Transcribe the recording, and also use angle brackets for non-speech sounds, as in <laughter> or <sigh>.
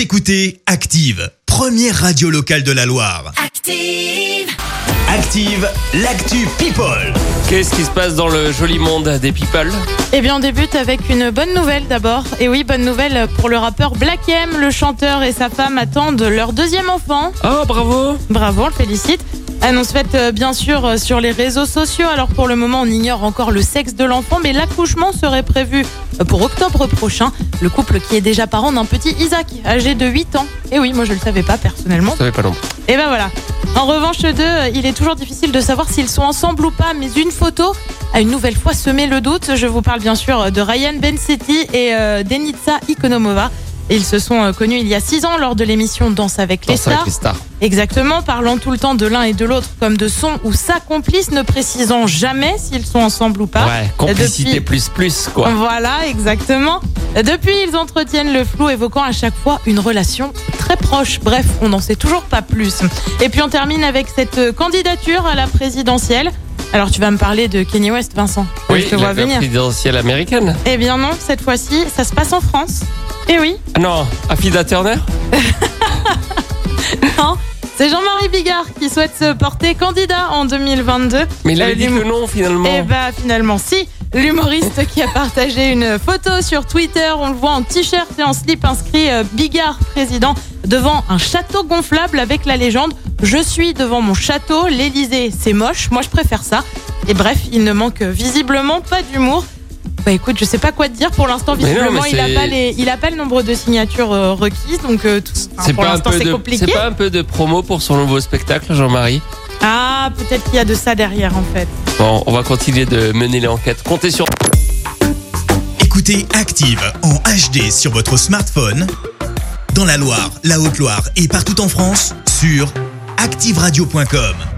Vous écoutez Active, première radio locale de la Loire. Active. Active, l'actu People. Qu'est-ce qui se passe dans le joli monde des people Eh bien, on débute avec une bonne nouvelle d'abord. Et oui, bonne nouvelle pour le rappeur Black M. Le chanteur et sa femme attendent leur deuxième enfant. Oh, bravo Bravo, on le félicite. Annonce faite euh, bien sûr euh, sur les réseaux sociaux. Alors pour le moment, on ignore encore le sexe de l'enfant, mais l'accouchement serait prévu euh, pour octobre prochain. Le couple qui est déjà parent d'un petit Isaac, âgé de 8 ans. Et oui, moi je le savais pas personnellement. Je savais pas non. Et ben voilà. En revanche, eux deux, il est toujours difficile de savoir s'ils sont ensemble ou pas, mais une photo a une nouvelle fois semé le doute. Je vous parle bien sûr de Ryan Bensetti et Denitsa Ikonomova. Ils se sont euh, connus il y a six ans lors de l'émission Danse avec les Danse avec stars. les stars. Exactement, parlant tout le temps de l'un et de l'autre comme de son ou sa complice, ne précisant jamais s'ils sont ensemble ou pas. ouais, complicité depuis- plus plus, quoi. Voilà, exactement. Depuis, ils entretiennent le flou, évoquant à chaque fois une relation très proche. Bref, on n'en sait toujours pas plus. Et puis on termine avec cette candidature à la présidentielle. Alors tu vas me parler de Kanye West, Vincent. Oui, je te vois la venir. présidentielle américaine. Eh bien non, cette fois-ci, ça se passe en France. Eh oui, Ah non, Affida Turner <laughs> non. C'est Jean-Marie Bigard qui souhaite se porter candidat en 2022. Mais il avait Euh, dit que non, finalement. Eh bah finalement si. L'humoriste <laughs> qui a partagé une photo sur Twitter, on le voit en t-shirt et en slip inscrit euh, Bigard président devant un château gonflable avec la légende Je suis devant mon château, l'Élysée c'est moche, moi je préfère ça. Et bref, il ne manque visiblement pas d'humour. Bah écoute, je sais pas quoi te dire pour l'instant. Mais non, Visiblement, mais il a pas les, il a pas le nombre de signatures euh, requises, donc euh, tout- enfin, pour pas un l'instant peu c'est de, compliqué. c'est pas un peu de promo pour son nouveau spectacle, Jean-Marie? Ah, peut-être qu'il y a de ça derrière en fait. Bon, on va continuer de mener l'enquête. Comptez sur Écoutez Active en HD sur votre smartphone, dans la Loire, la Haute-Loire et partout en France, sur activeradio.com.